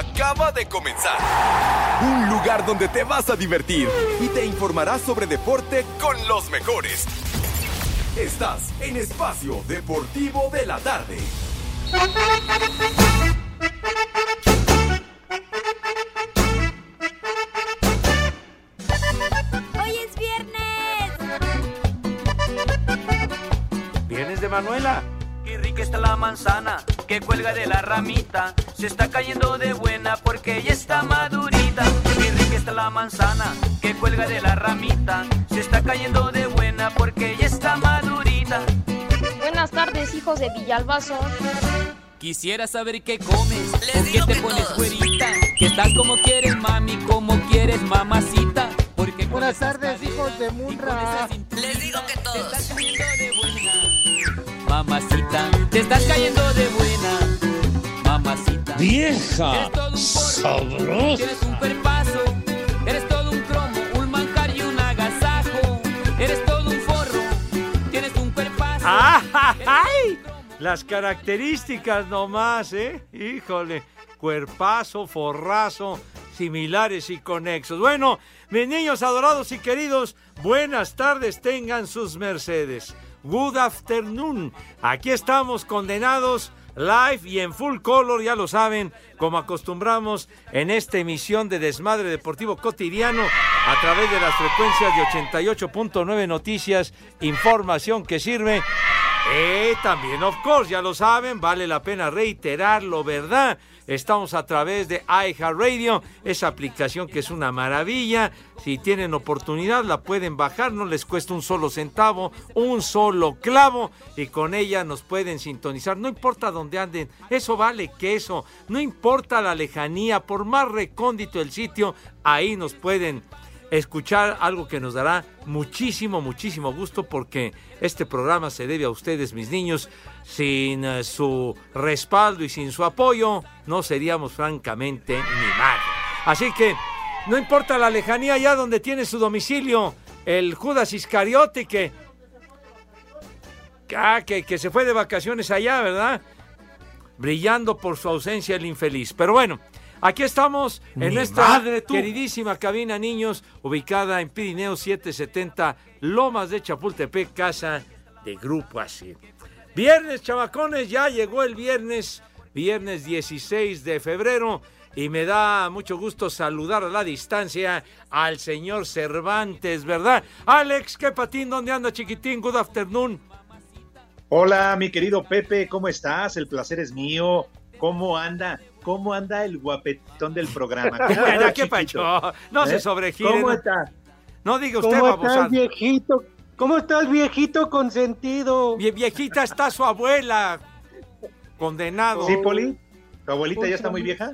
acaba de comenzar. Un lugar donde te vas a divertir y te informarás sobre deporte con los mejores. Estás en Espacio Deportivo de la Tarde. ¡Hoy es viernes! ¿Vienes de Manuela? Qué rica está la manzana que cuelga de la ramita. Se está cayendo de buena porque ya está madurita. Qué rica está la manzana que cuelga de la ramita. Se está cayendo de buena porque ya está madurita. Buenas tardes, hijos de Villalbazo. Quisiera saber qué comes, con qué te pones güerita. Que estás como quieres, mami, como quieres, mamacita. Porque Buenas tardes, caderas hijos de y con Munra. esa cintura Te estás cayendo de buena. Mamacita, te estás cayendo de. Vieja sabrosa. Tienes un cuerpazo, eres todo un cromo, un manjar y un agasajo. Eres todo un forro, tienes un cuerpazo. ¡Ah, ay! Las características nomás, ¿eh? Híjole, cuerpazo, forrazo, similares y conexos. Bueno, mis niños adorados y queridos, buenas tardes tengan sus mercedes. Good afternoon. Aquí estamos condenados live y en full color, ya lo saben, como acostumbramos en esta emisión de Desmadre Deportivo Cotidiano a través de las frecuencias de 88.9 Noticias, información que sirve. Eh, también, of course, ya lo saben, vale la pena reiterarlo, ¿verdad? Estamos a través de iHeartRadio, esa aplicación que es una maravilla. Si tienen oportunidad, la pueden bajar, no les cuesta un solo centavo, un solo clavo, y con ella nos pueden sintonizar. No importa dónde anden, eso vale queso, no importa la lejanía, por más recóndito el sitio, ahí nos pueden escuchar algo que nos dará muchísimo, muchísimo gusto porque este programa se debe a ustedes, mis niños. Sin eh, su respaldo y sin su apoyo, no seríamos francamente ni madre. Así que, no importa la lejanía, allá donde tiene su domicilio, el Judas Iscariote que, ah, que, que se fue de vacaciones allá, ¿verdad? Brillando por su ausencia el infeliz. Pero bueno, Aquí estamos en nuestra madre, queridísima cabina, niños, ubicada en Pirineo 770, Lomas de Chapultepec, casa de Grupo Así. Viernes, chamacones, ya llegó el viernes, viernes 16 de febrero, y me da mucho gusto saludar a la distancia al señor Cervantes, ¿verdad? Alex, ¿qué patín? ¿Dónde anda, chiquitín? Good afternoon. Hola, mi querido Pepe, ¿cómo estás? El placer es mío. ¿Cómo anda? ¿Cómo anda el guapetón del programa? ¿Cómo anda, ¿Qué pacho? No se ¿Eh? sobregire. ¿Cómo está? No diga usted, ¿Cómo está babosada. el viejito? ¿Cómo está el viejito consentido? Vie- viejita está su abuela. Condenado. ¿Sí, Poli? ¿Tu abuelita ya está muy vieja?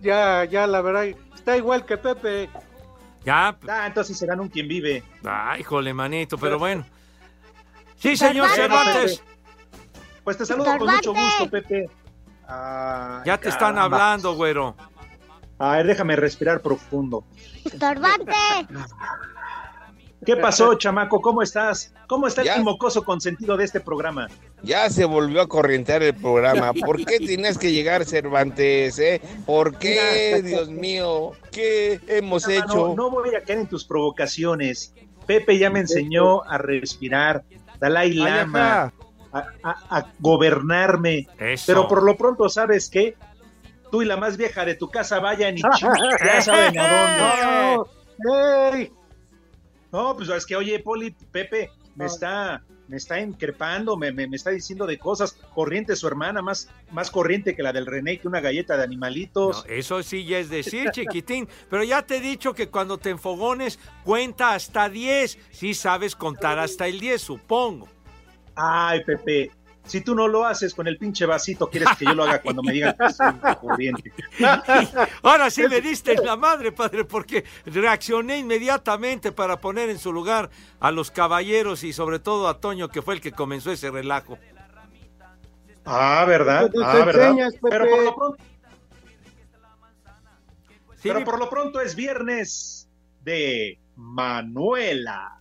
Ya, ya, la verdad, está igual que Pepe. Ya. Ah, entonces serán un quien vive. Ay, híjole, manito, pero bueno. Sí, señor. Cervantes. Pues te saludo con mucho gusto, Pepe. Ay, Ya te están hablando, güero. A ver, déjame respirar profundo. ¡Estorbante! ¿Qué pasó, chamaco? ¿Cómo estás? ¿Cómo está Ya. el mocoso consentido de este programa? Ya se volvió a corrientear el programa. ¿Por qué tienes que llegar, Cervantes? Eh? ¿Por qué. Dios mío? ¿Qué hemos No, hecho? No, no voy a caer en tus provocaciones. Pepe ya me enseñó a respirar. Dalai Lama. A, a- a gobernarme. Eso. Pero por lo pronto, ¿sabes qué? Tú y la más vieja de tu casa vayan y ya saben a dónde. No, pues es que, oye, Poli, Pepe, me está, me está increpando, me, me, me está diciendo de cosas. Corriente su hermana, más, más corriente que la del René, que una galleta de animalitos. No, eso sí ya es decir, chiquitín. Pero ya te he dicho que cuando te enfogones, cuenta hasta 10. Si sabes contar hasta el 10, supongo. Ay, Pepe, si tú no lo haces con el pinche vasito, quieres que yo lo haga cuando me digan que soy corriente. Ahora sí me diste en la madre, padre, porque reaccioné inmediatamente para poner en su lugar a los caballeros y sobre todo a Toño, que fue el que comenzó ese relajo. Ah, ¿verdad? Pues Ah, te ¿verdad? enseñas. Pero por lo pronto, Sí, pero por lo pronto es viernes de Manuela.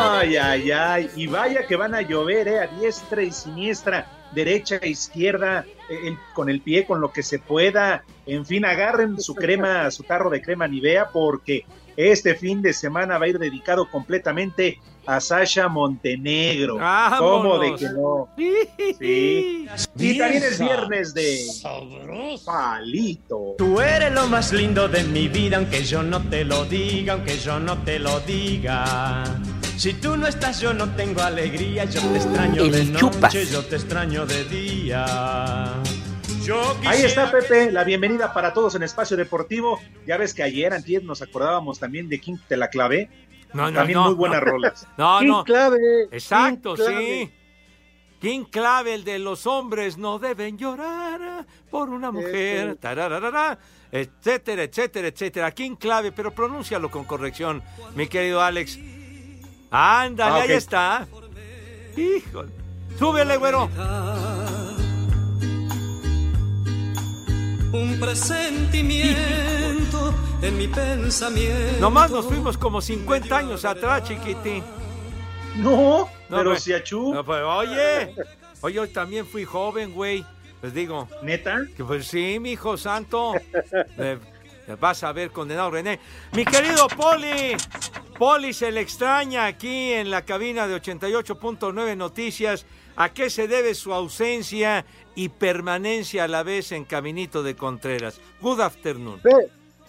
Ay, ay, ay. Y vaya que van a llover, ¿eh? A diestra y siniestra, derecha e izquierda, eh, el- con el pie, con lo que se pueda. En fin, agarren su crema, su tarro de crema Nivea, porque este fin de semana va a ir dedicado completamente a Sasha Montenegro. ¿Cómo de ¡Vámonos! que no? Sí. Y también es viernes de Palito. Tú eres lo más lindo de mi vida, aunque yo no te lo diga, aunque yo no te lo diga. Si tú no estás, yo no tengo alegría, yo te extraño El de noche, chupas. yo te extraño de día. Ahí está Pepe, la bienvenida para todos en Espacio Deportivo. Ya ves que ayer, antier, nos acordábamos también de King Te la clavé. No, no, también no. muy buenas rolas. No, King no. clave. Exacto, King clave. sí. King clave, el de los hombres no deben llorar por una mujer, tarararara, etcétera, etcétera, etcétera. King clave, pero pronúncialo con corrección, mi querido Alex. Ándale, Ah, ok. ahí está. Híjole. Súbele, güero. Un presentimiento en mi pensamiento. Nomás nos fuimos como 50 años atrás, chiquitín. No, No, pero pues, si achú, No, pues, oye, oye, hoy también fui joven, güey. Les digo, neta. que pues sí, mi hijo santo. Eh, vas a ver, condenado René. Mi querido Poli, Poli se le extraña aquí en la cabina de 88.9 Noticias. ¿A qué se debe su ausencia y permanencia a la vez en Caminito de Contreras? Good afternoon. Pe-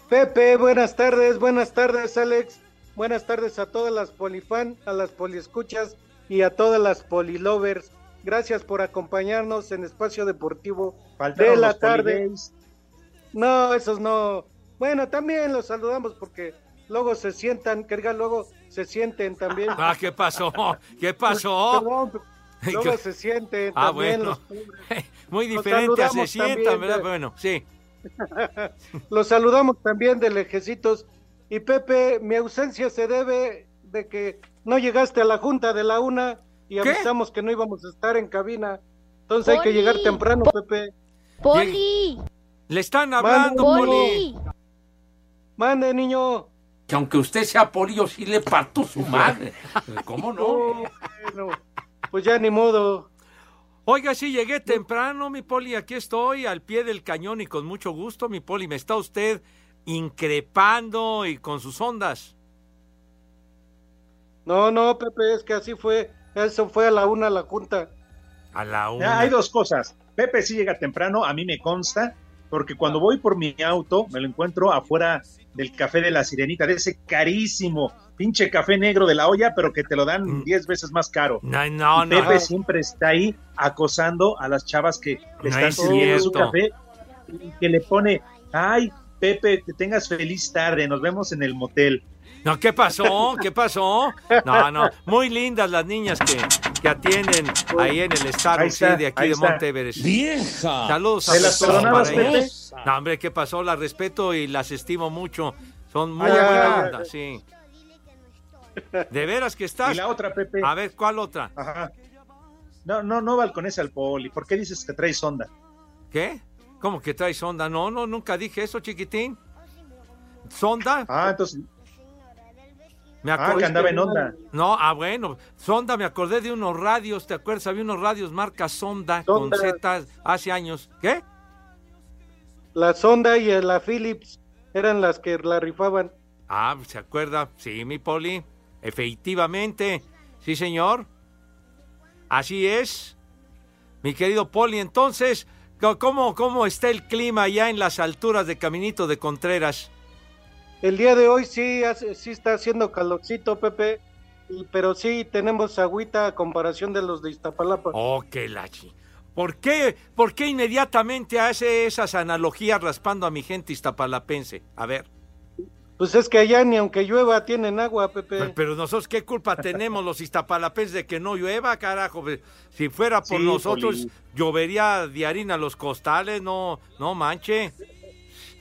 Pepe, buenas tardes, buenas tardes, Alex. Buenas tardes a todas las polifan, a las poliescuchas y a todas las polilovers. Gracias por acompañarnos en Espacio Deportivo Faltaron de la tarde. poligays. No, esos no. Bueno, también los saludamos porque luego se sientan, que diga, luego se sienten también. Ah, ¿qué pasó? ¿Qué pasó? Perdón, luego se sienten Ah, también bueno. los. Muy diferente a se saludamos sientan, también, ¿verdad? de- Bueno, sí. Los saludamos también de lejecitos. Y Pepe, mi ausencia se debe de que no llegaste a la junta de la una y ¿Qué? avisamos que no íbamos a estar en cabina. Entonces hay que llegar temprano, Pepe. Poli, Le están hablando, Poli. Poli. Mande, niño. Que aunque usted sea poli, yo sí le parto su madre. ¿Cómo no? Oh, bueno, pues ya ni modo. Oiga, sí, llegué temprano, mi Poli. Aquí estoy, al pie del cañón y con mucho gusto, mi Poli. Me está usted increpando y con sus ondas. No, no, Pepe, es que así fue. Eso fue a la una la junta. A la Ah, una. hay dos cosas. Pepe sí llega temprano, a mí me consta, porque cuando voy por mi auto me lo encuentro afuera del café de la sirenita, de ese carísimo pinche café negro de la olla, pero que te lo dan Mm. 10 veces más caro. No, no, Y no. Pepe siempre está ahí acosando a las chavas que le están es sirviendo su café y que le pone, ay, Pepe, que tengas feliz tarde, nos vemos en el motel. No, ¿qué pasó? ¿Qué pasó? No, no. Muy lindas las niñas que, que atienden ahí en el Star está, de aquí de. Monteveres. ¡Vieja! Saludos a ¿Se las ellas. No, hombre, ¿qué pasó? Las respeto y las estimo mucho. Son muy Ay, ay, buena ay, onda, ay. sí. De veras que estás. Y la otra, Pepe. A ver, ¿cuál otra? Ajá. No, no, no balcones al poli. ¿Por qué dices que traes onda? ¿Qué? ¿Cómo que traes onda? No, no, nunca dije eso, chiquitín. ¿Sonda? Ah, entonces, Me ah, que andaba en onda. No, ah, bueno. Sonda, me acordé de unos radios, ¿te acuerdas? Había unos radios marca Sonda, con. Z hace años. ¿Qué? La Sonda y la Philips eran las que la rifaban. Ah, ¿se acuerda? Sí, mi poli. Efectivamente. Sí, señor. Así es. Mi querido Poli, entonces, ¿cómo, ¿cómo está el clima ya en las alturas de Caminito de Contreras? El día de hoy sí, hace- sí está haciendo calorcito, Pepe, y- pero sí tenemos agüita a comparación de los de Iztapalapa. Oh, qué lachi. ¿Por qué, ¿Por qué inmediatamente hace esas analogías raspando a mi gente iztapalapense? A ver. Pues es que allá ni aunque llueva tienen agua, Pepe. Pero, pero nosotros, ¿qué culpa tenemos los iztapalapenses de que no llueva, carajo? Si fuera por Sí, nosotros, Poli. llovería de harina los costales, no, no manche.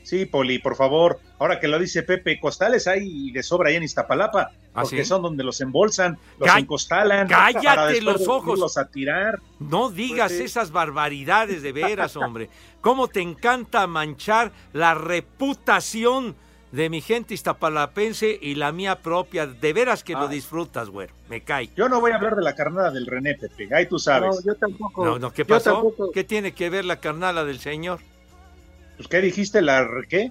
Sí, Poli, por favor. Ahora que lo dice Pepe, costales hay de sobra ahí en Iztapalapa, ¿Ah, porque sí? son donde los embolsan, los Cá- encostalan. cállate para los ojos. irlos a tirar. No digas Pues esas barbaridades de veras, hombre. ¿Cómo te encanta manchar la reputación de mi gente iztapalapense y la mía propia? De veras que lo disfrutas, güero. Me cae. Yo no voy a hablar de la carnada del René, Pepe, ahí tú sabes. No, yo tampoco. No, no, ¿qué pasó? tampoco. ¿Qué tiene que ver la carnala del señor? Pues, ¿Qué dijiste? ¿La qué?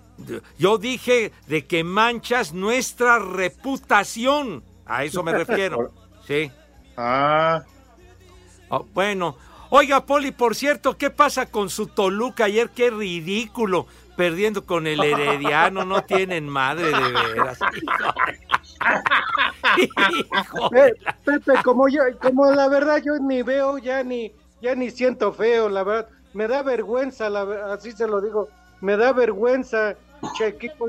Yo dije de que manchas nuestra reputación. A eso me refiero. Sí. Ah, Oh, bueno. Oiga, Poli, por cierto, ¿qué pasa con su Toluca ayer? Qué ridículo. Perdiendo con el Herediano, no tienen madre de veras. Hijo de Eh, Pepe, como yo, como la verdad yo ni veo, ya ni, ya ni siento feo, la verdad. Me da vergüenza, la, así se lo digo. Me da vergüenza, che equipo,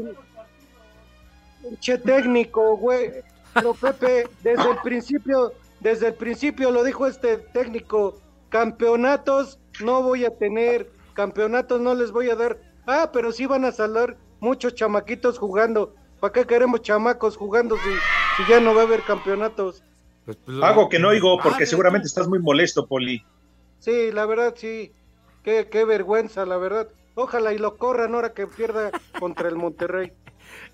che técnico, güey. Pero Pepe, desde el principio, desde el principio lo dijo este técnico, campeonatos no voy a tener, campeonatos no les voy a dar. Ah, pero sí van a salir muchos chamaquitos jugando. ¿Para qué queremos chamacos jugando si, si ya no va a haber campeonatos? Pues, pues, hago que no oigo porque seguramente estás muy molesto, Poli. Sí, la verdad, sí. Qué, qué vergüenza, la verdad. Ojalá y lo corran ahora que pierda contra el Monterrey.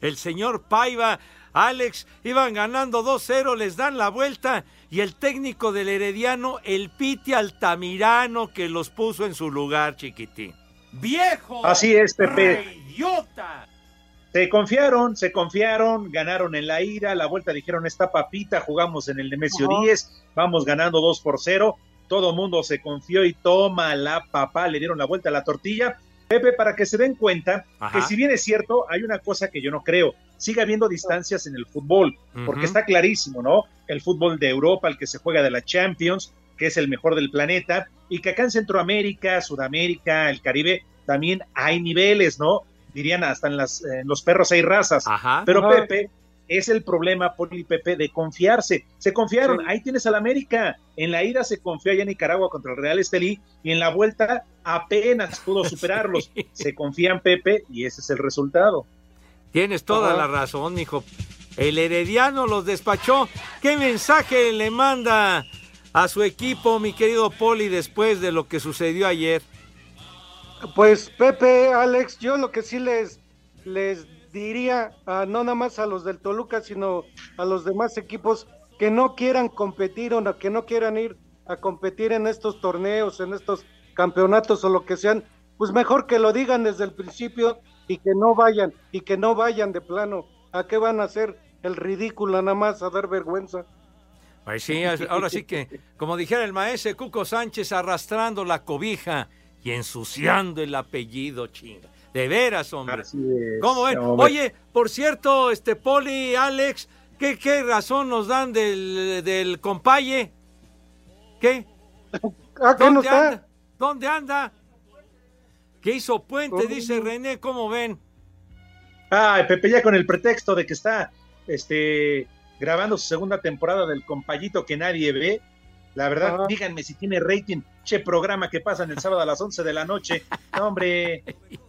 El señor Paiva, Alex, iban ganando 2-0, les dan la vuelta y el técnico del Herediano, el Piti Altamirano, que los puso en su lugar, chiquitín. ¡Viejo! Así es, Pepe. ¡Idiota! Se confiaron, se confiaron, ganaron en la ira, la vuelta dijeron esta papita, jugamos en el Nemesio Ajá. 10, vamos ganando 2 por 0, todo mundo se confió y toma la papá, le dieron la vuelta a la tortilla. Pepe, para que se den cuenta Ajá. que si bien es cierto, hay una cosa que yo no creo, sigue habiendo distancias en el fútbol, porque está clarísimo, ¿no? El fútbol de Europa, el que se juega de la Champions, que es el mejor del planeta, y que acá en Centroamérica, Sudamérica, el Caribe, también hay niveles, ¿no? Dirían hasta en, las, en los perros hay razas. Ajá. Pero Ajá. Pepe, es el problema, Poli y Pepe, de confiarse. Se confiaron, Sí. ahí tienes al América. En la ida se confió allá en Nicaragua contra el Real Estelí y en la vuelta apenas pudo superarlos. Se confían, Pepe, y ese es el resultado. Tienes toda Ajá. la razón, mijo. El Herediano los despachó. ¿Qué mensaje le manda a su equipo, mi querido Poli, después de lo que sucedió ayer? Pues Pepe, Alex, yo lo que sí les, les diría, a, no nada más a los del Toluca, sino a los demás equipos que no quieran competir o que no quieran ir a competir en estos torneos, en estos campeonatos o lo que sean, pues mejor que lo digan desde el principio y que no vayan, y que no vayan de plano. ¿A qué van a hacer el ridículo nada más a dar vergüenza? Pues sí, ahora sí que, como dijera el maestro Cuco Sánchez, arrastrando la cobija y ensuciando el apellido, chinga. De veras, hombre. Así es, ¿Cómo ven? hombre. Oye, por cierto, este Poli, Alex, ¿qué, qué razón nos dan del, del compaye? ¿Qué? ¿Ah, no ¿Dónde está? anda? ¿Dónde anda? ¿Qué hizo Puente? Dice René, ¿cómo ven? Ay, Pepe, ya con el pretexto de que está este, grabando su segunda temporada del compayito que nadie ve. La verdad, Ajá. díganme si tiene rating. Che programa que pasan el sábado a las 11 de la noche. No, hombre.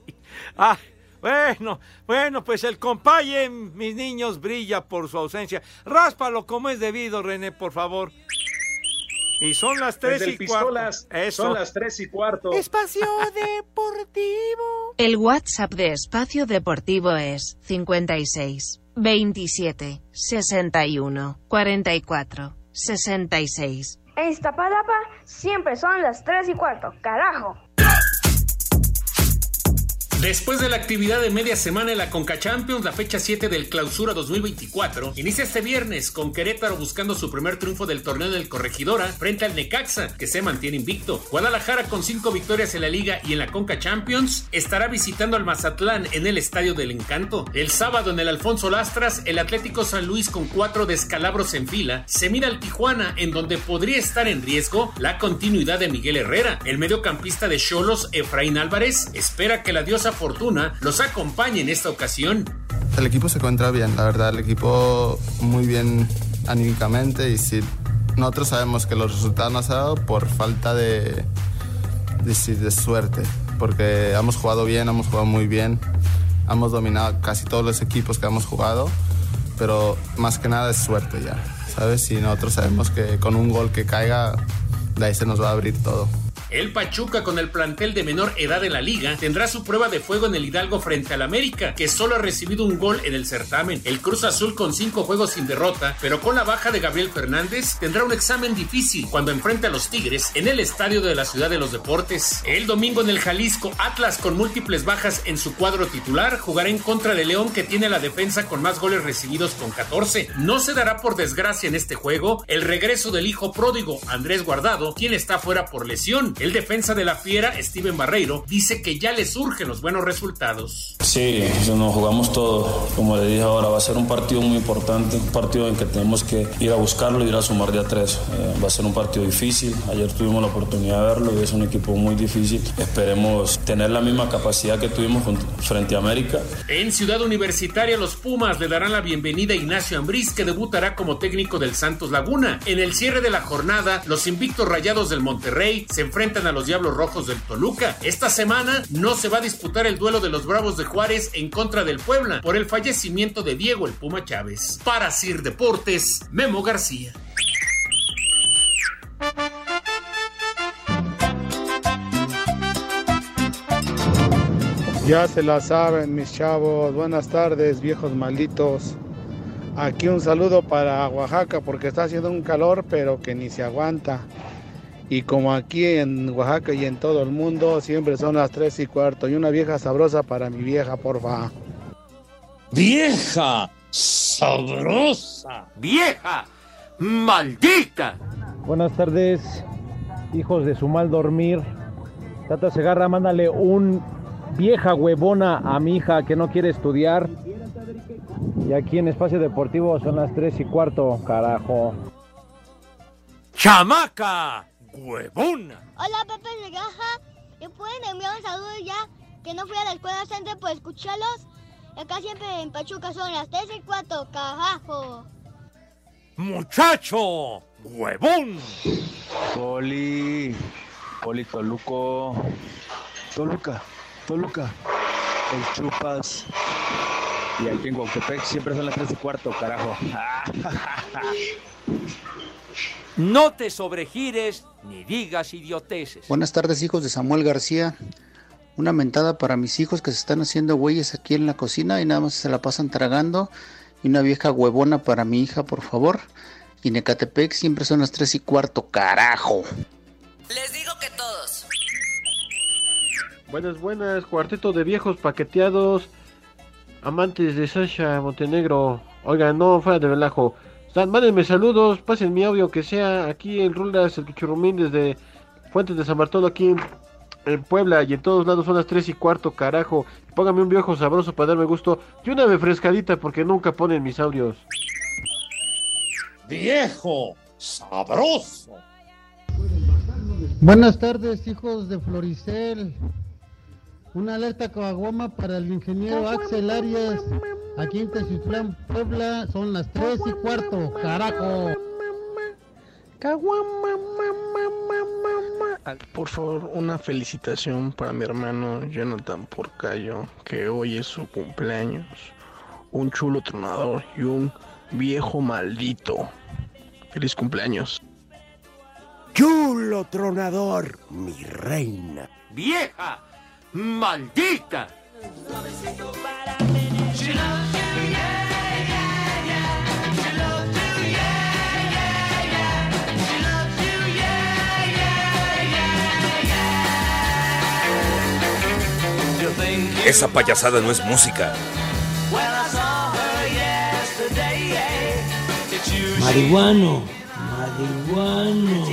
Ah, bueno, bueno, pues el compaye, mis niños, brilla por su ausencia. Ráspalo como es debido, René, por favor. Y son las tres Desde y pistolas, cuarto. Eso. son las 3 y cuarto. Espacio Deportivo. El WhatsApp de Espacio Deportivo es 56 27 61 44 66. En Iztapalapa siempre son las 3 y cuarto, carajo. Después de la actividad de media semana en la Conca Champions, la fecha 7 del Clausura 2024 inicia este viernes con Querétaro buscando su primer triunfo del torneo del Corregidora frente al Necaxa, que se mantiene invicto. Guadalajara con cinco victorias en la Liga y en la Conca Champions estará visitando al Mazatlán en el Estadio del Encanto. El sábado en el Alfonso Lastras, el Atlético San Luis con cuatro descalabros en fila se mira al Tijuana en donde podría estar en riesgo la continuidad de Miguel Herrera. El mediocampista de Cholos, Efraín Álvarez, espera que la diosa Fortuna los acompañe en esta ocasión. El equipo se encuentra bien, la verdad, el equipo muy bien anímicamente y si nosotros sabemos que los resultados no se han dado por falta de, de, de suerte, porque hemos jugado bien, hemos jugado muy bien, hemos dominado casi todos los equipos que hemos jugado, pero más que nada es suerte ya, ¿sabes? Y nosotros sabemos que con un gol que caiga, de ahí se nos va a abrir todo. El Pachuca con el plantel de menor edad en la liga tendrá su prueba de fuego en el Hidalgo frente al América, que solo ha recibido un gol en el certamen. El Cruz Azul con cinco juegos sin derrota, pero con la baja de Gabriel Fernández, tendrá un examen difícil cuando enfrente a los Tigres en el estadio de la Ciudad de los Deportes. El domingo en el Jalisco, Atlas con múltiples bajas en su cuadro titular jugará en contra de León que tiene la defensa con más goles recibidos con 14. No se dará por desgracia en este juego el regreso del hijo pródigo Andrés Guardado, quien está fuera por lesión. El defensa de la Fiera, Steven Barreiro, dice que ya le surgen los buenos resultados. Sí, nos jugamos todo. Como le dije ahora, va a ser un partido muy importante, un partido en que tenemos que ir a buscarlo y ir a sumar de a tres. Eh, va a ser un partido difícil. Ayer tuvimos la oportunidad de verlo y es un equipo muy difícil. Esperemos tener la misma capacidad que tuvimos frente a América. En Ciudad Universitaria, los Pumas le darán la bienvenida a Ignacio Ambriz, que debutará como técnico del Santos Laguna. En el cierre de la jornada, los invictos rayados del Monterrey se enfrentan a los Diablos Rojos del Toluca. Esta semana no se va a disputar el duelo de los Bravos de Juárez en contra del Puebla por el fallecimiento de Diego el Puma Chávez. Para Sir Deportes, Memo García. Ya se la saben, mis chavos. Buenas tardes, viejos malditos. Aquí un saludo para Oaxaca porque está haciendo un calor, pero que ni se aguanta. Y como aquí en Oaxaca y en todo el mundo, siempre son las tres y cuarto. Y una vieja sabrosa para mi vieja, porfa. ¡Vieja! ¡Sabrosa! ¡Vieja! ¡Maldita! Buenas tardes, hijos de su mal dormir. Tata Segarra, mándale un vieja huevona a mi hija que no quiere estudiar. Y aquí en Espacio Deportivo son las tres y cuarto, carajo. ¡Chamaca! Huevona. Hola, Pepe Legaja. ¿Me pueden enviar un saludo ya? Que no fui a la escuela centro por escucharlos. Acá siempre en Pachuca son las 3 y 4, carajo. ¡Muchacho! ¡Huevón! Poli, Poli Toluco, Toluca, Toluca, el Chupas. Y aquí en Guautepec siempre son las 3 y cuarto, carajo. No te sobregires ni digas idioteces. Buenas tardes, hijos de Samuel García. Una mentada para mis hijos que se están haciendo güeyes aquí en la cocina y nada más se la pasan tragando. Y una vieja huevona para mi hija, por favor. Y Necatepec siempre son las 3 y cuarto, carajo. Les digo que todos. Buenas, buenas, cuarteto de viejos paqueteados. Amantes de Sasha Montenegro. Oigan, no, fuera de relajo. Mándenme saludos, pasen mi audio que sea aquí en Rulas, el Pichurumín desde Fuentes de San Bartolo, aquí en, Puebla y en todos lados son las 3 y cuarto, carajo. Póngame un viejo sabroso para darme gusto y una refrescadita porque nunca ponen mis audios. ¡Viejo! ¡Sabroso! Buenas tardes, hijos de Floricel. Una alerta coaguama para el ingeniero Axel Arias. Aquí en Teciutlán, Puebla, son las 3 y cuarto, carajo. Por favor, una felicitación para mi hermano Jonathan Porcayo, que hoy es su cumpleaños. Un chulo tronador y un viejo maldito. Feliz cumpleaños. Chulo tronador, mi reina. Vieja, maldita. Esa payasada no es música. Marihuano, marihuano.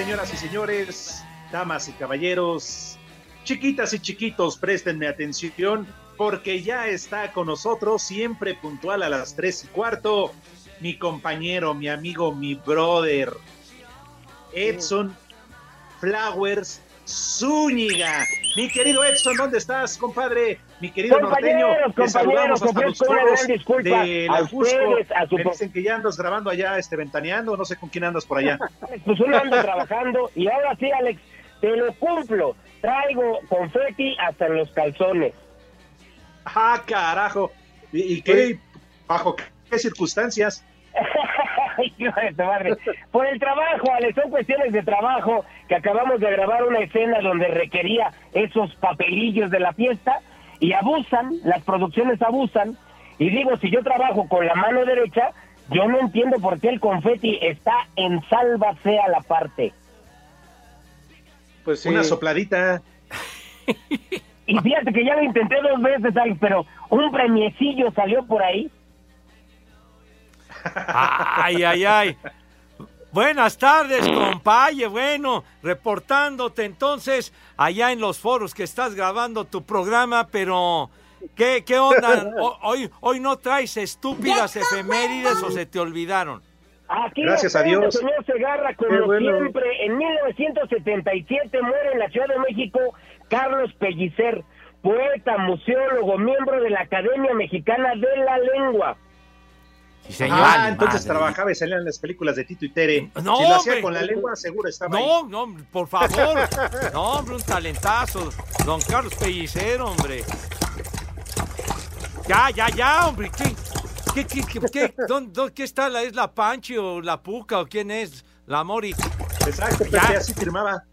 Señoras y señores, damas y caballeros, chiquitas y chiquitos, préstenme atención porque ya está con nosotros, siempre puntual a las tres y cuarto, mi compañero, mi amigo, mi brother, Edson Flowers Zúñiga. Mi querido Edson, ¿dónde estás, compadre? Mi querido norteño, Compañeros, saludamos compañeros, hasta los una disculpa de a la ustedes, a su Me dicen que ya andas grabando allá, este, ventaneando, no sé con quién andas por allá. Pues uno anda trabajando y ahora sí, Alex, te lo cumplo. Traigo confeti hasta en los calzones. ¡Ah, carajo! ¿Y, y qué? ¿Bajo qué circunstancias? Hijo de tu madre. Por el trabajo, Alex, son cuestiones de trabajo que acabamos de grabar una escena donde requería esos papelillos de la fiesta y abusan, las producciones abusan. Y digo, si yo trabajo con la mano derecha, yo no entiendo por qué el confeti está en salva sea la parte. Pues una sopladita. Y fíjate que ya lo intenté dos veces, Alex, pero un premiecillo salió por ahí. Ay, ay, ay. Buenas tardes, compaye. Bueno, reportándote entonces allá en los foros que estás grabando tu programa, pero ¿qué, qué onda? O- hoy, hoy no traes estúpidas efemérides o se te olvidaron. Aquí Gracias a Dios. señor Segarra, como bueno. siempre, en 1977 muere en la Ciudad de México Carlos Pellicer, poeta, museólogo, miembro de la Academia Mexicana de la Lengua. Ah, entonces trabajaba y salía en las películas de Tito y Tere. No, si lo hacía hombre. con la lengua, seguro estaba ahí. No, no, por favor. No, hombre, un talentazo. Don Carlos Pellicero, hombre. Ya, ya, ya, hombre. ¿Qué, qué, qué, qué, qué, dónde- dónde- qué está? La, ¿Es la Panchi o la Puca o quién es? La Mori. Exacto, Ya. Pepe, así firmaba.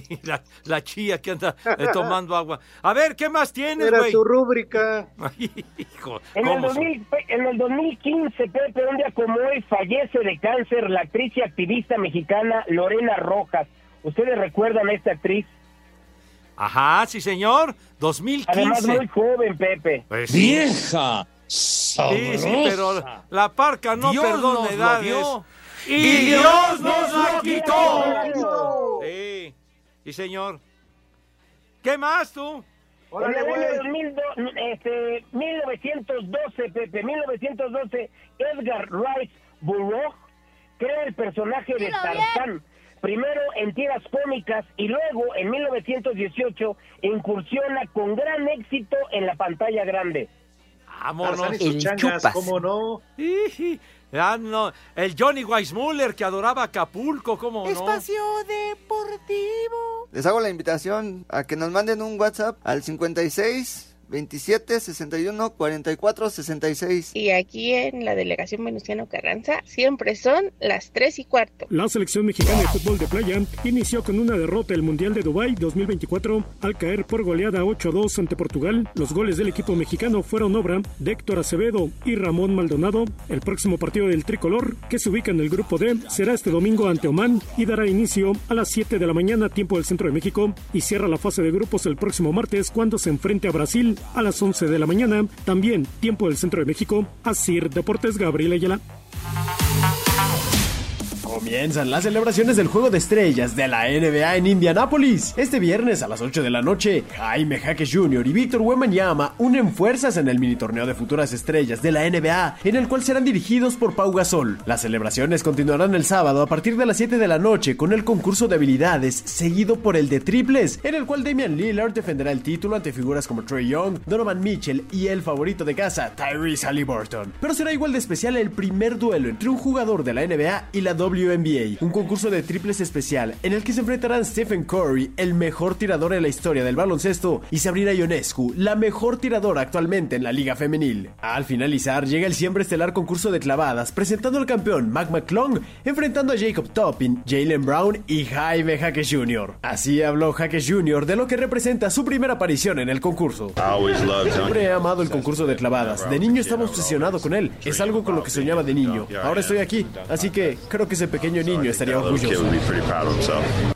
la, la chía que anda eh, tomando agua. A ver, ¿qué más tienes, Era güey? su rúbrica. Hijo, En el, ¿cómo son? 2000 pe- en el 2015, Pepe, un día como hoy, fallece de cáncer la actriz y activista mexicana Lorena Rojas. ¿Ustedes recuerdan a esta actriz? Ajá, sí, señor. Además, 2015. muy joven, Pepe. Pues. ¡Vieja! Sí, sí, pero la parca no Dios perdona edades. dio. Y Dios nos la quitó. Sí, sí, señor. ¿Qué más tú? En el año 2002, este, 1912, Pepe, 1912, Edgar Rice Burroughs crea el personaje de Tarzán. Primero en tiras cómicas y luego en 1918 incursiona con gran éxito en la pantalla grande. Vámonos. Tarzán y sus changas, ¿cómo no? Ya no. El Johnny Weissmuller que adoraba Acapulco, ¿cómo no? Deportivo. Les hago la invitación a que nos manden un WhatsApp al 56 27 61 44 66. Y aquí en la delegación Venustiano Carranza siempre son las 3 y cuarto. La selección mexicana de fútbol de playa inició con una derrota el Mundial de Dubái 2024 al caer por goleada 8-2 ante Portugal. Los goles del equipo mexicano fueron obra de Héctor Acevedo y Ramón Maldonado. El próximo partido del tricolor, que se ubica en el grupo D, será este domingo ante Oman y dará inicio a las 7 de la mañana tiempo del centro de México y cierra la fase de grupos el próximo martes cuando se enfrente a Brasil a las 11 de la mañana, también tiempo del centro de México. Así Deportes Gabriel Ayala. Comienzan las celebraciones del Juego de Estrellas de la NBA en Indianápolis. Este viernes a las 8 de la noche, Jaime Jaques Jr. y Víctor Wembanyama unen fuerzas en el mini torneo de futuras estrellas de la NBA, en el cual serán dirigidos por Pau Gasol. Las celebraciones continuarán el sábado a partir de las 7 de la noche con el concurso de habilidades, seguido por el de triples, en el cual Damian Lillard defenderá el título ante figuras como Trey Young, Donovan Mitchell y el favorito de casa, Tyrese Halliburton. Pero será igual de especial el primer duelo entre un jugador de la NBA y la WNBA, un concurso de triples especial en el que se enfrentarán Stephen Curry, el mejor tirador en la historia del baloncesto, y Sabrina Ionescu, la mejor tiradora actualmente en la liga femenil. Al finalizar, llega el siempre estelar concurso de clavadas, presentando al campeón Mac McClung, enfrentando a Jacob Toppin, Jalen Brown y Jaime Jaques Jr. Así habló Jaques Jr. de lo que representa su primera aparición en el concurso. Siempre he amado el concurso de clavadas. De niño estaba obsesionado con él. Es algo con lo que soñaba de niño. Ahora estoy aquí, así que creo que ese pequeño pequeño niño estaría orgulloso.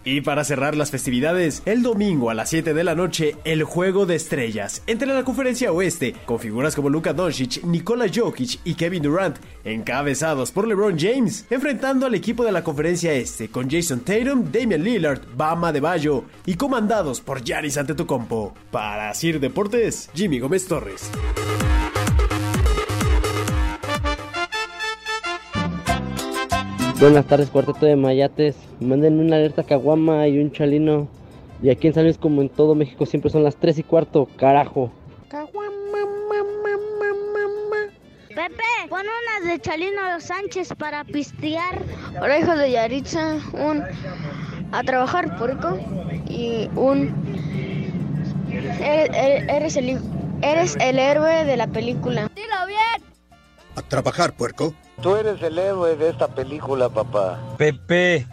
Y para cerrar las festividades, el domingo a las 7 de la noche, el Juego de Estrellas. Entre la conferencia oeste, con figuras como Luka Doncic, Nikola Jokic y Kevin Durant, encabezados por LeBron James, enfrentando al equipo de la conferencia este, con Jason Tatum, Damian Lillard, Bama de Bayo y comandados por Giannis Antetokounmpo. Para Sir Deportes, Jimmy Gómez Torres. Buenas tardes, cuarteto de Mayates. Manden una alerta caguama y un chalino. Y aquí en San Luis, como en todo México, siempre son las 3 y cuarto, carajo. Pepe, pon unas de Chalino Sánchez para pistear. Ahora hijo de Yaritza, un a trabajar puerco y un eres, eres el eres el héroe de la película. Dilo bien. A trabajar, puerco. Tú eres el héroe de esta película, papá. Pepe,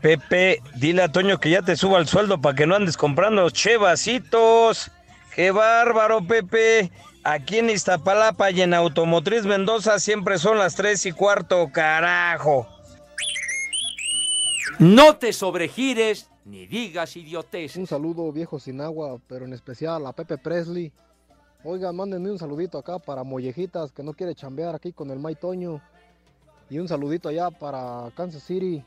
Pepe, dile a Toño que ya te suba el sueldo para que no andes comprando chevasitos. ¡Qué bárbaro, Pepe! Aquí en Iztapalapa y en Automotriz Mendoza siempre son las tres y cuarto, carajo. No te sobregires ni digas idiotes. Un saludo viejo sin agua, pero en especial a Pepe Presley. Oigan, mándenme un saludito acá para Mollejitas, que no quiere chambear aquí con el May Toño. Y un saludito allá para Kansas City,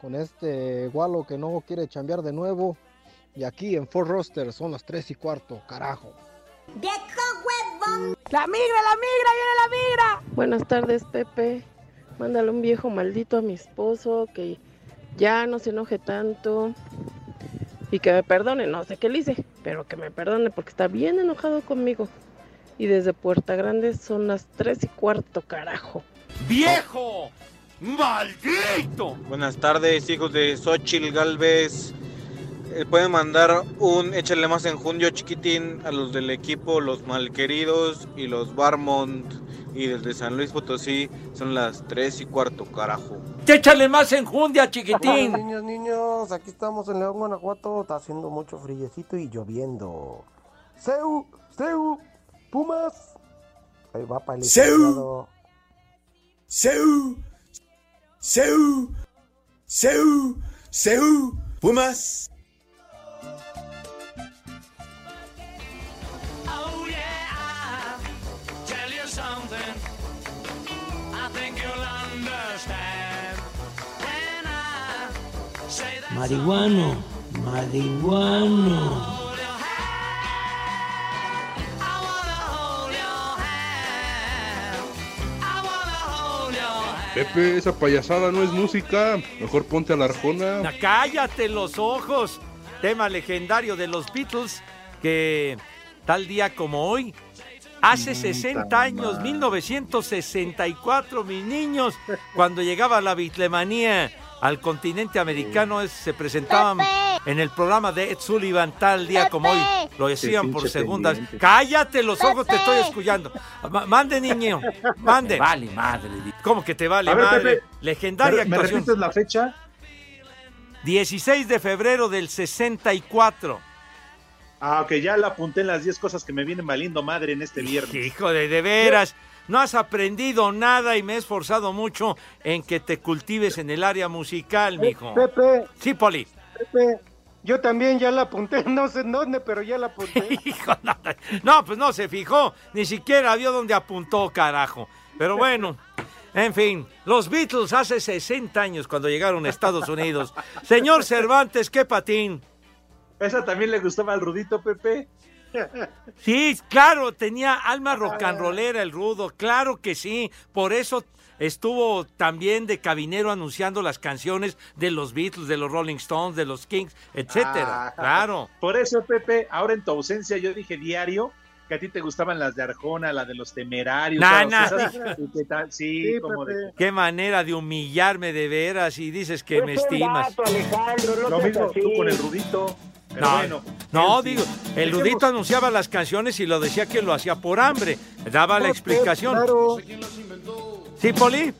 con este Gualo que no quiere chambear de nuevo. Y aquí en Fort Roster son las 3 y cuarto, carajo. ¡La migra, la migra, viene la migra! Buenas tardes, Pepe. Mándale un viejo maldito a mi esposo que ya no se enoje tanto y que me perdone. No sé qué le hice, pero que me perdone porque está bien enojado conmigo. Y desde Puerta Grande son las 3 y cuarto, carajo. ¡Viejo! ¡Maldito! Buenas tardes, hijos de Xochil Galvez. Eh, Pueden mandar un échale más enjundio chiquitín a los del equipo, los malqueridos y los Barmont. Y desde San Luis Potosí son las 3 y cuarto, carajo. ¡Échale más enjundia, chiquitín! niños, niños, aquí estamos en León, Guanajuato. Está haciendo mucho friecito y lloviendo. ¡Seu! ¡Seu! ¡Pumas! Ahí va para el ¡Seu! ¡Seu! ¡Seu! ¡Seu! ¡Seu! ¡Pumas! Oh yeah, Pepe, esa payasada no es música. Mejor ponte a la arjona. Na, ¡Cállate los ojos! Tema legendario de los Beatles que tal día como hoy, hace 60 años, 1964, mis niños, cuando llegaba la bitlemanía al continente americano, se presentaban en el programa de Ed Sullivan tal día como hoy. Lo decían por segunda vez. pendiente. ¡Cállate los ojos! Te estoy escuchando. Ma- Mande, niño. Mande. Vale, madre. ¿Cómo que te vale ver, madre? Pepe, Legendaria ¿me- ¿Me actuación. repites la fecha? 16 de febrero del 64. Ah, ok, ya la apunté en las 10 cosas que me vienen valiendo madre en este viernes. Hijo de, de veras, no has aprendido nada y me he esforzado mucho en que te cultives en el área musical, mijo. Pepe, Sí, Poli. Pepe, yo también ya la apunté, no sé en dónde, pero ya la apunté. No, pues no se fijó, ni siquiera vio dónde apuntó, carajo. Pero bueno, en fin, los Beatles hace 60 años cuando llegaron a Estados Unidos. Señor Cervantes, qué patín. ¿Esa también le gustaba al Rudito, Pepe? Sí, claro, tenía alma rock and rollera el rudo, claro que sí. Por eso estuvo también de cabinero anunciando las canciones de los Beatles, de los Rolling Stones, de los Kings, etcétera. Ah, Claro. Por eso, Pepe, ahora en tu ausencia yo dije diario que a ti te gustaban las de Arjona, la de los temerarios. Nah. Sí, como de... Qué manera de humillarme de veras y dices que me estimas. Lo mismo tú con el Rudito. Pero No, bueno. no, digo, el Dejemos- Rudito anunciaba las canciones y lo decía que lo hacía por hambre. Daba la explicación. Claro. ¿Sí, Poli?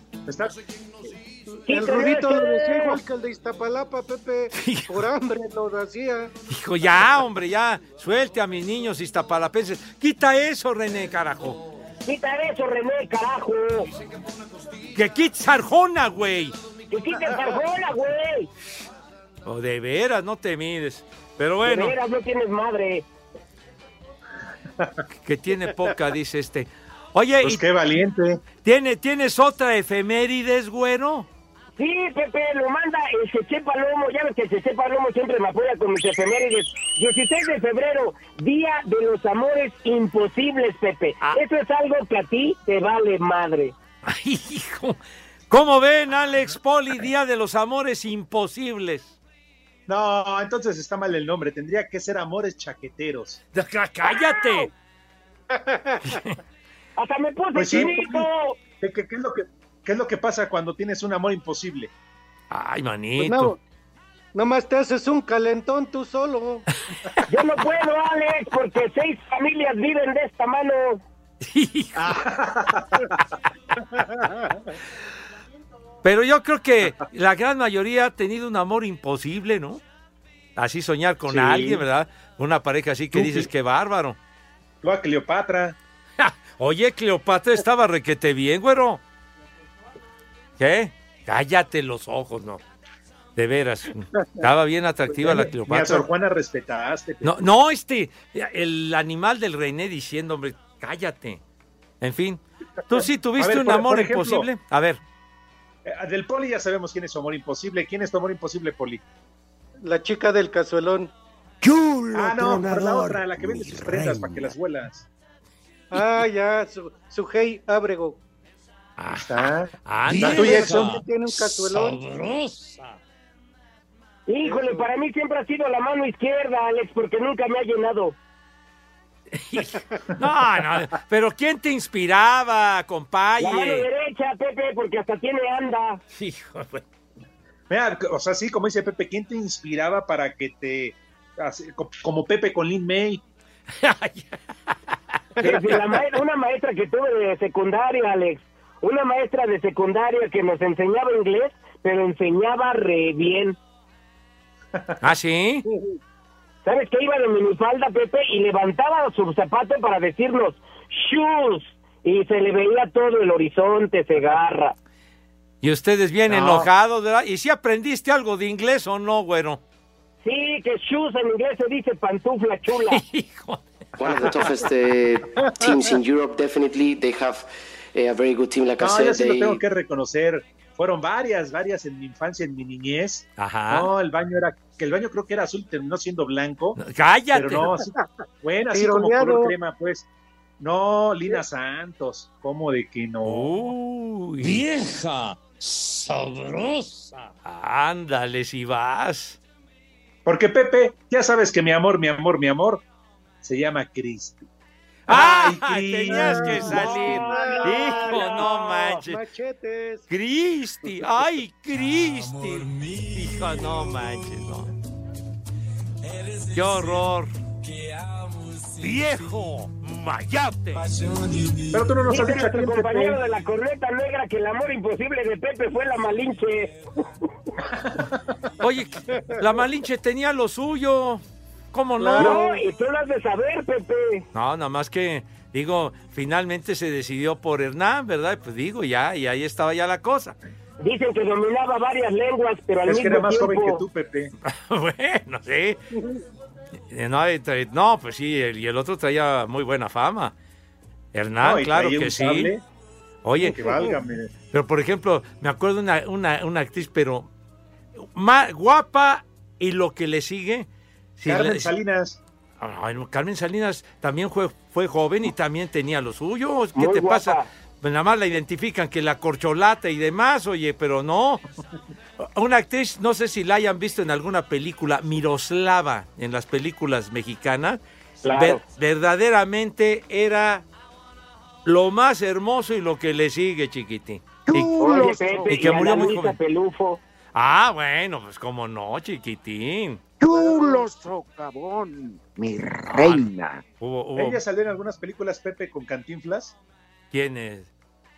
El Rudito lo decía igual que el de Iztapalapa, Pepe. Por hambre lo hacía. Hijo, ya, hombre, ya. Suelte a mis niños iztapalapenses. Quita eso, René, carajo. Quita eso, René, carajo. Que quites Arjona, güey. Que quites Arjona, güey. O de veras, no te mides. Pero De bueno, veras, no tienes madre. que tiene poca, dice este. Oye, Pues y qué valiente. ¿tiene, ¿tienes otra efemérides, güero? Sí, Pepe, lo manda el Cheche Palomo. Ya ves que el Cheche Palomo siempre me apoya con mis efemérides. 16 de febrero, Día de los Amores Imposibles, Pepe. Eso es algo que a ti te vale madre. Ay, hijo. ¿Cómo ven, Alex Poli, Día de los Amores Imposibles? No, entonces está mal el nombre. Tendría que ser Amores Chaqueteros. ¡Cállate! Hasta me puse Pues sí. chinito. ¿Qué, qué- qué es lo que, qué es lo que pasa cuando tienes un amor imposible? Ay, Pues manito. no, nomás te haces un calentón tú solo. Yo no puedo, Alex, porque seis familias viven de esta mano. Pero yo creo que la gran mayoría ha tenido un amor imposible, ¿no? Así soñar con Sí. alguien, ¿verdad? Una pareja así que dices, qué bárbaro. Tú a Cleopatra. Oye, Cleopatra estaba requete bien, güero. ¿Qué? Cállate los ojos, no. De veras. Estaba bien atractiva la Ni a Sor Cleopatra. Juana respetaste. No, no, este, el animal del René diciendo, hombre, cállate. En fin. ¿Tú sí tuviste ver, un por- amor por ejemplo, imposible? A ver. Eh, Del Poli ya sabemos quién es su amor imposible. ¿Quién es tu amor imposible, Poli? La chica del cazuelón. Ah, no, por la otra, la que vende sus prendas para que las vuelas. Ah, ya, su, su hey Ábrego. Está. Anda. La tuya Exxon tiene un cazuelón. Híjole, para mí siempre ha sido la mano izquierda, Alex, porque nunca me ha llenado. No, no, pero ¿quién te inspiraba, La mano derecha, Pepe, porque hasta tiene anda. Hijo. Mira, o sea, sí, como dice Pepe, ¿quién te inspiraba para que te. como Pepe con Lin May? La una maestra que tuve de secundaria, Alex. Una maestra de secundaria que nos enseñaba inglés, pero enseñaba re bien. ¿Ah, sí? ¿Sabes qué? Iba de minifalda, Pepe, y levantaba su zapato para decirnos shoes. Y se le veía todo el horizonte, se agarra. Y ustedes bien No. enojados, ¿verdad? ¿Y si aprendiste algo de inglés o no, güero? Sí, que shoes en inglés se dice pantufla chula. One of the toughest uh, teams in Europe, definitely. They have uh, a very good team, like I No, said. yo sí lo tengo que reconocer. Fueron varias, varias en mi infancia, en mi niñez. Ajá. No, el baño era, que el baño creo que era azul, terminó siendo blanco. cállate. Pero no, sí, bueno, así como color crema, pues. No, Lina Santos, ¿cómo de que no? Uy. Vieja, sabrosa. Ándale, si vas. Porque Pepe, ya sabes que mi amor, mi amor, mi amor, se llama Cristi. ¡Ah! Tenías que salir. Hijo, no manches. Machetes. Cristi, ay, Cristi. Hijo, no manches, no. Qué horror. Viejo, mayate. Pero tú no nos has dicho a nuestro quién, compañero de la corneta negra que el amor imposible de Pepe fue la malinche. Oye, la Malinche tenía lo suyo. ¿Cómo No, no? y tú lo has de saber, Pepe. No, nada más que, digo, finalmente se decidió por Hernán, ¿verdad? Pues digo, ya, y ahí estaba ya la cosa. Dicen que dominaba varias lenguas, pero al Es que mismo era más tiempo... joven que tú, Pepe. bueno, sí. No, pues sí, y el otro traía muy buena fama. Hernán, No, claro que sí. Oye, Que válgame. pero por ejemplo, me acuerdo una, una, una actriz, pero ma- guapa y lo que le sigue. Carmen la- Salinas. Carmen Salinas también fue, fue joven y también tenía lo suyo. ¿Qué Muy te guapa. pasa? Pues nada más la identifican que la corcholata y demás, oye, pero no. Una actriz, no sé si la hayan visto en alguna película, Miroslava, en las películas mexicanas. Claro. Ver- verdaderamente era lo más hermoso y lo que le sigue, chiquitín. Y- Oye, Pepe, y que y murió muy joven. Pelufo. Ah, bueno, pues como no, chiquitín. Chulo socavón, mi reina. Hubo, hubo- Ella salió en algunas películas, Pepe, con Cantinflas. ¿Quién es?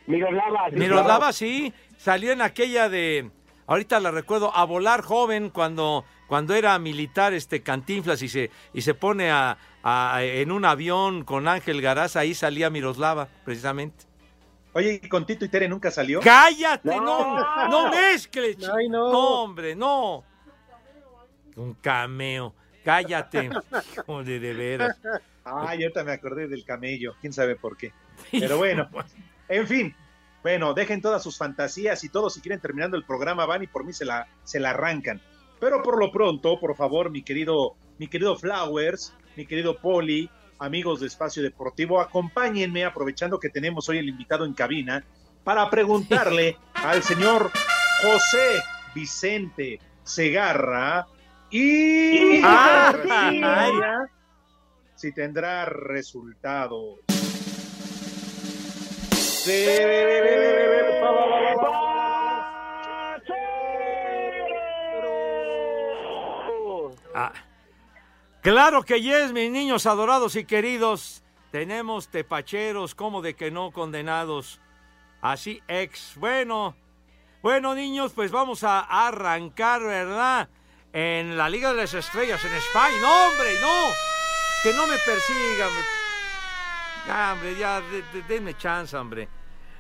Miroslava. sí, Miroslava sí, salió en aquella de, ahorita la recuerdo, a volar joven cuando, cuando era militar este Cantinflas y se, y se pone a, a- en un avión con Ángel Garaz, ahí salía Miroslava, precisamente. Oye, ¿y con Tito y Tere nunca salió? ¡Cállate! No, no, No. mezcles. chico. Ay, no. no, hombre, no. Un cameo. Cállate. De veras. Ay, ahorita me acordé del camello, quién sabe por qué. Pero bueno, en fin. Bueno, dejen todas sus fantasías y todos si quieren terminando el programa van y por mí se la, se la arrancan. Pero por lo pronto, por favor, mi querido, mi querido Flowers, mi querido Poli, amigos de Espacio Deportivo, acompáñenme aprovechando que tenemos hoy el invitado en cabina para preguntarle al señor José Vicente Segarra y Ah, García si tendrá resultados. Ah, claro que yes, mis niños adorados y queridos. Tenemos tepacheros, como de que no condenados. Así ex. Bueno, bueno, niños, pues vamos a arrancar, ¿verdad? En la Liga de las Estrellas en España. No, hombre, no. Que no me persigan. Ya, hombre, ya, de- de- denme chance, hombre.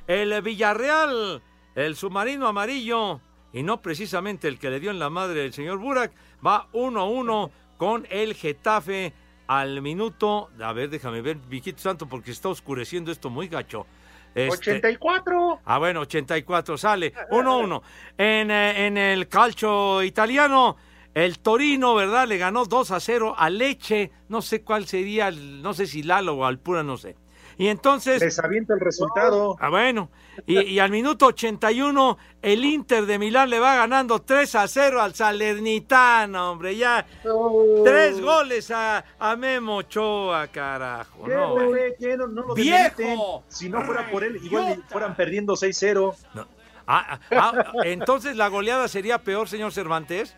El Villarreal, el submarino amarillo, y no precisamente el que le dio en la madre del señor Burak, va 1 a 1 con el Getafe al minuto. A ver, déjame ver, Viquito Santo, porque está oscureciendo esto muy gacho. Este- 84. Ah, bueno, 84 sale. 1-1. En, eh, en el calcio italiano, el Torino, ¿verdad? Le ganó 2 a 0 a Leche. No sé cuál sería, no sé si Lalo o Alpura, no sé. Y entonces. Les avienta el resultado. Ah, bueno. Y, y al minuto 81, el Inter de Milán le va ganando 3 a 0 al Salernitano, hombre. Ya. Tres goles a, a Memo Ochoa, carajo. ¿Qué, No, bebé? No, no lo ¡Viejo! demiten. Si no fuera por él, igual fueran perdiendo 6-0. Ah, ah, ah, entonces la goleada sería peor, señor Cervantes.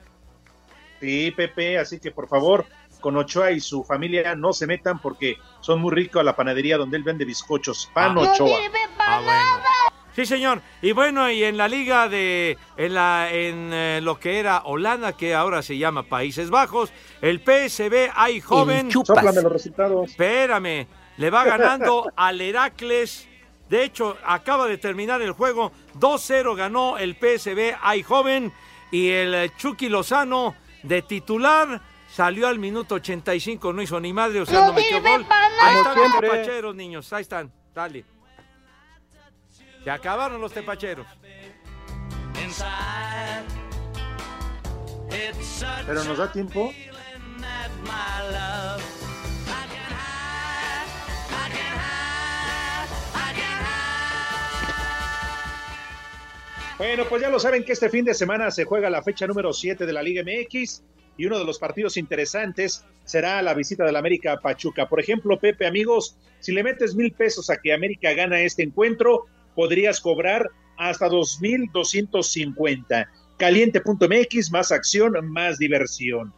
Sí, Pepe, así que por favor, con Ochoa y su familia no se metan porque son muy ricos a la panadería donde él vende bizcochos. Pan Ah. Ochoa. Ah, bueno. Sí, señor. Y bueno, y en la liga de, en la, en eh, lo que era Holanda, que ahora se llama Países Bajos, el PSV hay joven. Sóplame los resultados. Espérame, le va ganando al Heracles. De hecho, acaba de terminar el juego. 2-0 ganó el PSV hay joven y el Chucky Lozano de titular salió al minuto 85, no hizo ni madre, o sea, No no metió gol. Ahí están los tepacheros, niños, ahí están, dale. Se acabaron los tepacheros. Pero nos da tiempo. Bueno, pues ya lo saben que este fin de semana se juega la fecha número 7 de la Liga MX y uno de los partidos interesantes será la visita del América a Pachuca. Por ejemplo, Pepe, amigos, si le metes mil pesos a que América gana este encuentro, podrías cobrar hasta 2.250. Caliente.mx, más acción, más diversión.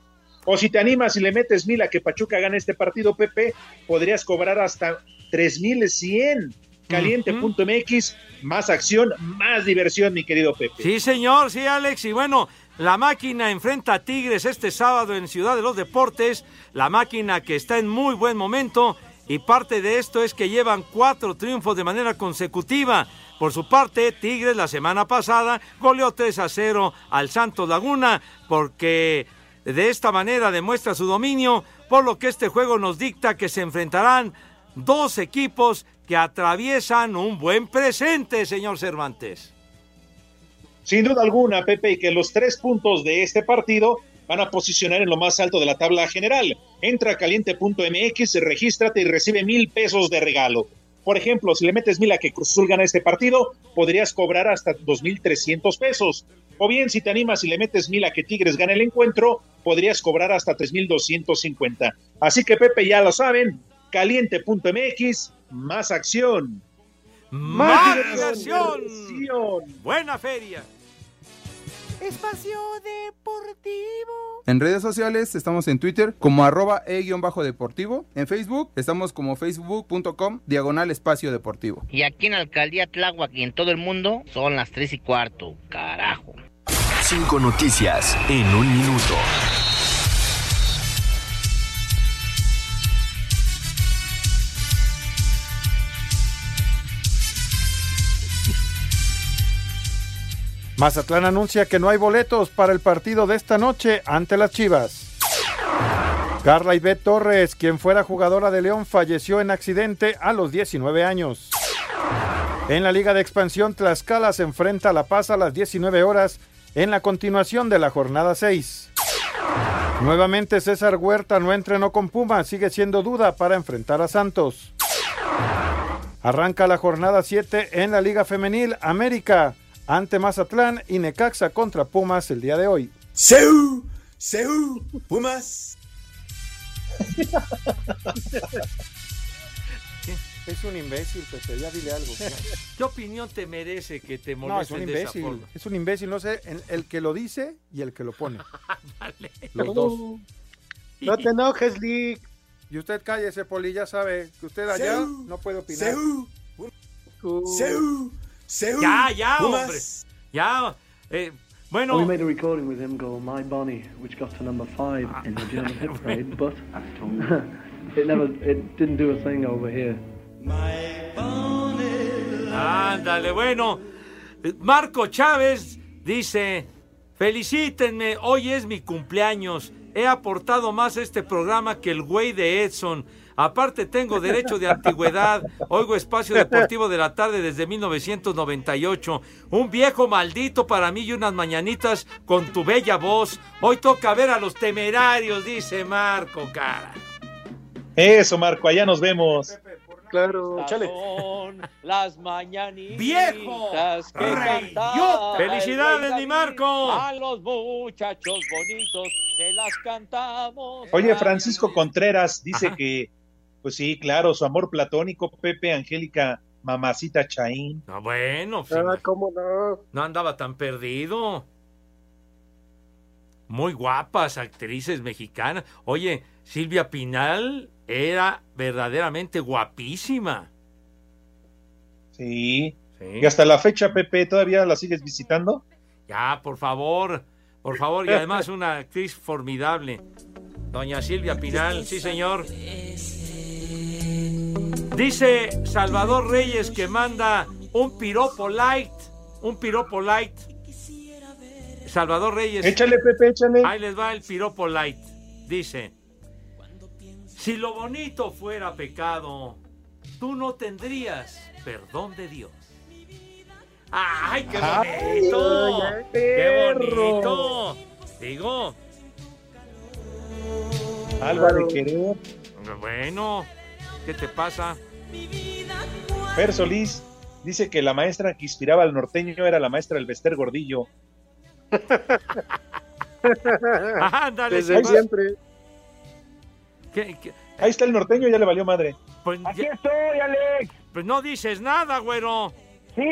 O si te animas y le metes mil a que Pachuca gane este partido, Pepe, podrías cobrar hasta 3.100. Caliente.mx, más acción, más diversión, mi querido Pepe. Sí, señor, sí, Alex. Y bueno, la máquina enfrenta a Tigres este sábado en Ciudad de los Deportes. La máquina que está en muy buen momento. Y parte de esto es que llevan cuatro triunfos de manera consecutiva. Por su parte, Tigres la semana pasada goleó 3 a 0 al Santos Laguna porque de esta manera demuestra su dominio, por lo que este juego nos dicta que se enfrentarán dos equipos que atraviesan un buen presente, señor Cervantes. Sin duda alguna, Pepe, y que los tres puntos de este partido van a posicionar en lo más alto de la tabla general. Entra a caliente.mx, regístrate y recibe mil pesos de regalo. Por ejemplo, si le metes mil a que Cruz Azul este partido, podrías cobrar hasta dos mil trescientos pesos. O bien, si te animas y le metes mil a que Tigres gane el encuentro, podrías cobrar hasta tres mil doscientos cincuenta. Así que, Pepe, ya lo saben, caliente.mx, más acción. ¡Más diversión, diversión! ¡Buena feria! Espacio Deportivo. En redes sociales estamos en Twitter como arroba e-deportivo. En Facebook estamos como facebook.com diagonal espacio deportivo. Y aquí en Alcaldía Tláhuac y en todo el mundo son las tres y cuarto. Carajo. Cinco noticias en un minuto. Mazatlán anuncia que no hay boletos para el partido de esta noche ante las Chivas. Carla Ivette Torres, quien fuera jugadora de León, falleció en accidente a los 19 años. En la Liga de Expansión, Tlaxcala se enfrenta a La Paz a las 19 horas en la continuación de la jornada 6. Nuevamente César Huerta no entrenó con Puma, sigue siendo duda para enfrentar a Santos. Arranca la jornada 7 en la Liga Femenil América ante Mazatlán y Necaxa contra Pumas el día de hoy. ¡Seu! ¡Seu! ¡Pumas! Es un imbécil, Pepe, ya dile algo. ¿Qué opinión te merece que te No, es moleste un de esa imbécil. forma? Es un imbécil, no sé, el, el que lo dice y el que lo pone. Vale. Los dos. No te enojes, Lick. Y usted cállese, Poli, ya sabe que usted allá Seu, no puede opinar. Seu, Seu, Seu, Ya, ya, Pumas. hombre. Ya. eh, bueno. We made a recording with him called My Bonnie, which got to number five in the German hit parade, but it never, it didn't do a thing over here. Ándale, bueno. Marco Chávez dice, felicítenme, hoy es mi cumpleaños. He aportado más a este programa que el güey de Edson. Aparte tengo derecho de antigüedad. Oigo Espacio Deportivo de la Tarde desde 1998. Un viejo maldito para mí y unas mañanitas con tu bella voz. Hoy toca ver a los temerarios, dice Marco, cara. Eso, Marco, allá nos vemos. Claro, échale. Son las mañanitas ¡Viejo! ¡Felicidades, mi. Marco! A los muchachos bonitos se las cantamos. Oye, Francisco Contreras dice Ajá. que, pues sí, claro, su amor platónico, Pepe, Angélica, mamacita Chaín. No, bueno, Ah, ¿cómo no? no andaba tan perdido. Muy guapas actrices mexicanas. Oye, Silvia Pinal era verdaderamente guapísima. Sí. Sí. Y hasta la fecha, Pepe, ¿todavía la sigues visitando? Ya, por favor, por favor, y además una actriz formidable. Doña Silvia Pinal, sí señor. Dice Salvador Reyes que manda un piropo light, un piropo light. Salvador Reyes. Échale, Pepe, échale. Ahí les va el piropo light. Dice, si lo bonito fuera pecado, tú no tendrías perdón de Dios. ¡Ay, qué Ay, bonito! ay, ¡Qué bonito! Digo, Alba de querer. bueno, ¿qué te pasa? Fer Solís dice que la maestra que inspiraba al norteño era la maestra del Bester Gordillo. Ándale, siempre. ¿Qué- qué? Ahí está el norteño, ya le valió madre. Pues, Aquí ya- estoy, Alex. pues no dices nada, güero. Sí,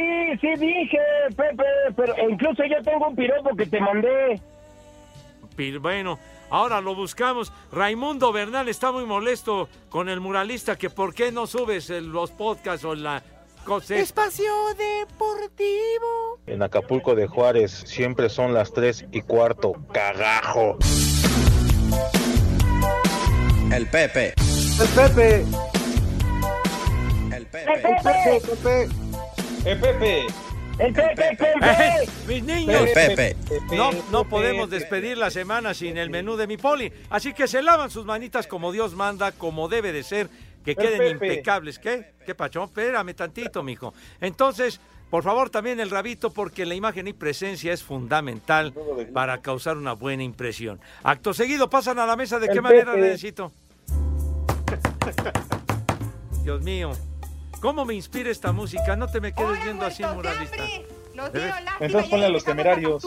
sí dije, Pepe, pero incluso yo tengo un piropo que te mandé. Bueno, ahora lo buscamos. Raimundo Bernal está muy molesto con el muralista que por qué no subes el- los podcasts o la cosa. Espacio Deportivo. En Acapulco de Juárez siempre son las 3 y cuarto. Cagajo. El Pepe. El Pepe. El Pepe. El Pepe, Pepe. ¡Eh, Pepe! ¡El Pepe, Pepe! ¡Eh, mis niños! El Pepe. No, no podemos despedir la semana sin el menú de mi poli. Así que se lavan sus manitas como Dios manda, como debe de ser, que queden impecables. ¿Qué? ¿Qué pacho? Espérame tantito, mijo. Entonces, por favor, también el rabito, porque la imagen y presencia es fundamental para causar una buena impresión. Acto seguido, pasan a la mesa. ¿De El qué manera, Pepe. necesito? Dios mío. ¿Cómo me inspira esta música? No te me quedes viendo así, muralista. Nos ¿De dieron ver- lástima Entonces ponle a los temerarios.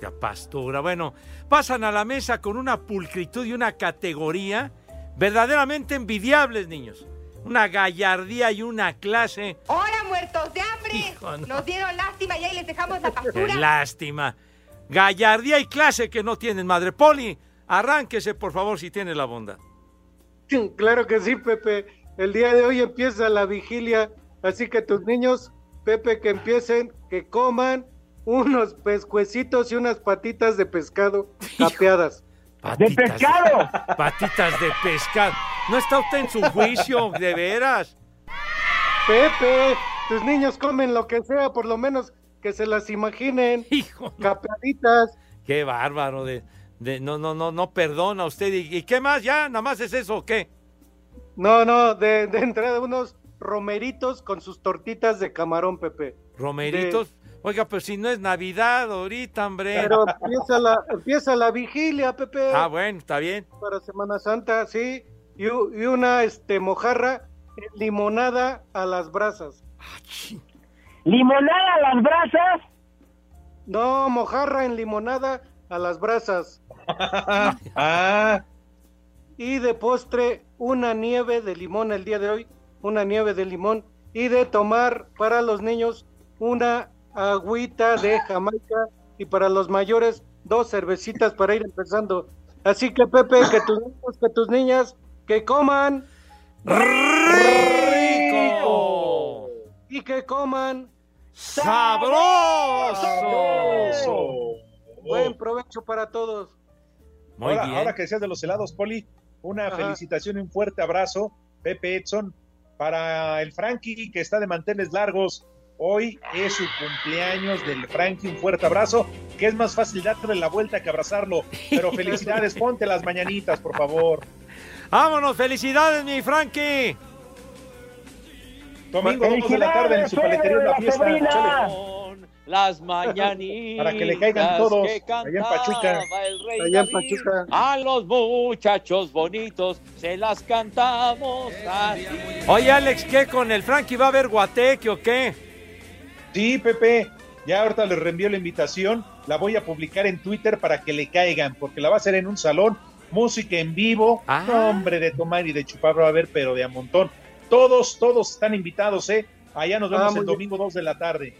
¡Qué pastura! Bueno, pasan a la mesa con una pulcritud y una categoría verdaderamente envidiables, niños. Una gallardía y una clase. Ahora muertos de hambre. Hijo, no. Nos dieron lástima y ahí les dejamos la ¡Qué factura. lástima! Gallardía y clase que no tienen, madre. Poli, arránquese, por favor, si tiene la bondad. Claro que sí, Pepe. El día de hoy empieza la vigilia, así que tus niños, Pepe, que empiecen, que coman unos pescuecitos y unas patitas de pescado capeadas. ¡De pescado! Patitas de pescado. ¿No está usted en su juicio, de veras? Pepe, tus niños comen lo que sea, por lo menos que se las imaginen. Hijo. Capeaditas. Qué bárbaro de, de no, no, no, no perdona usted. ¿Y, y qué más? ¿Ya? ¿Nada más es eso o qué? No, no, de, de entrada unos romeritos con sus tortitas de camarón, Pepe. Romeritos. Oiga, pero si no es Navidad ahorita, hombre. Pero empieza la, empieza la vigilia, Pepe. Ah, bueno, está bien. Para Semana Santa, sí. Y, una este, mojarra limonada a las brasas. ¿Limonada a las brasas? No, mojarra en limonada a las brasas. ah. Y de postre, una nieve de limón el día de hoy. Una nieve de limón. Y de tomar para los niños una agüita de Jamaica. Y para los mayores, dos cervecitas para ir empezando. Así que, Pepe, que tus niños, que tus niñas, que coman. ¡Rico! Y que coman. ¡Sabroso! Buen provecho para todos. Muy ahora, bien. ahora que decías de los helados, Poli, una Ajá. felicitación y un fuerte abrazo, Pepe Edson, para el Frankie que está de manteles largos. Hoy es su cumpleaños del Frankie, un fuerte abrazo, que es más fácil darle la vuelta que abrazarlo. Pero felicidades, ponte las mañanitas, por favor. Vámonos, felicidades, mi Frankie. Domingo, dos de la tarde en su paletería La Fiesta. Chale. Las mañanitas Para que le caigan todos, allá en Pachuca. Allá en. Pachuca. A los muchachos bonitos se las cantamos así. Oye, Alex, ¿qué con el Frankie va a haber guateque o qué? Sí, Pepe, ya ahorita les reenvío la invitación, la voy a publicar en Twitter para que le caigan, porque la va a hacer en un salón, música en vivo, Ah. no, hombre, de tomar y de chupar va a haber, pero de a montón. Todos, todos están invitados, ¿eh? Allá nos Ah, vemos el domingo 2 de la tarde.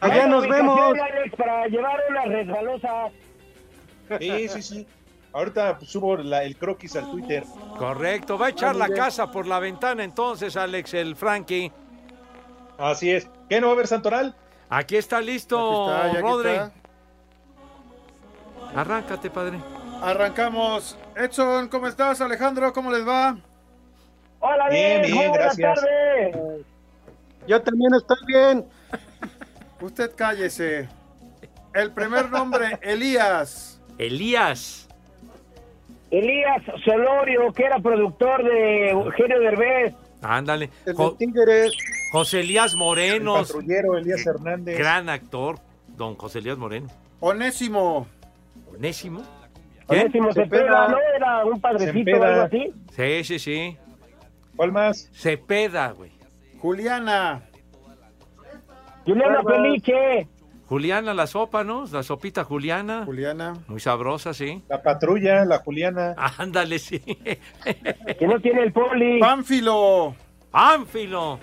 Allá nos vemos. ubicación, Alex, para llevar una resbalosa. Sí, sí, sí. Ahorita pues, subo la- el croquis al Twitter. Correcto, va a echar muy la casa por la ventana entonces, Alex, el Frankie. Así es. ¿Qué no va a haber Santoral? Aquí está listo, Aquí está, Rodri. Arráncate, padre. Arrancamos. Edson, ¿cómo estás? Alejandro, ¿cómo les va? Hola, Bien, bien, bien, buenas gracias. tardes. Yo también estoy bien. Usted cállese. El primer nombre, Elías. Elías. Elías Solorio, que era productor de Eugenio Derbez. Ándale. El Jo- de Tigres. José Elías El Morenos. patrullero Elías Hernández. Gran actor, don José Elías Moreno. Onésimo. Onésimo. ¿Quién? Onésimo Cepeda. Cepeda, ¿no? Era un padrecito o algo así. Sí, sí, sí. ¿Cuál más? Cepeda, güey. Juliana. Juliana. Felice. Juliana, la sopa, ¿no? La sopita Juliana. Juliana. Muy sabrosa, sí. La patrulla, la Juliana. Ándale, sí. Que no tiene el poli. Pánfilo. Ánfilo.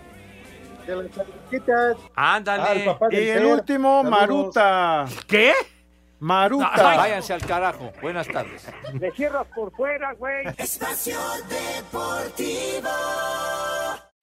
De las chiquitas. Ah, el Ándale. papá Y el Fer. último, Saludos. Maruta. ¿Qué? Maruta. Ay, váyanse al carajo. Buenas tardes. Le cierras por fuera, güey.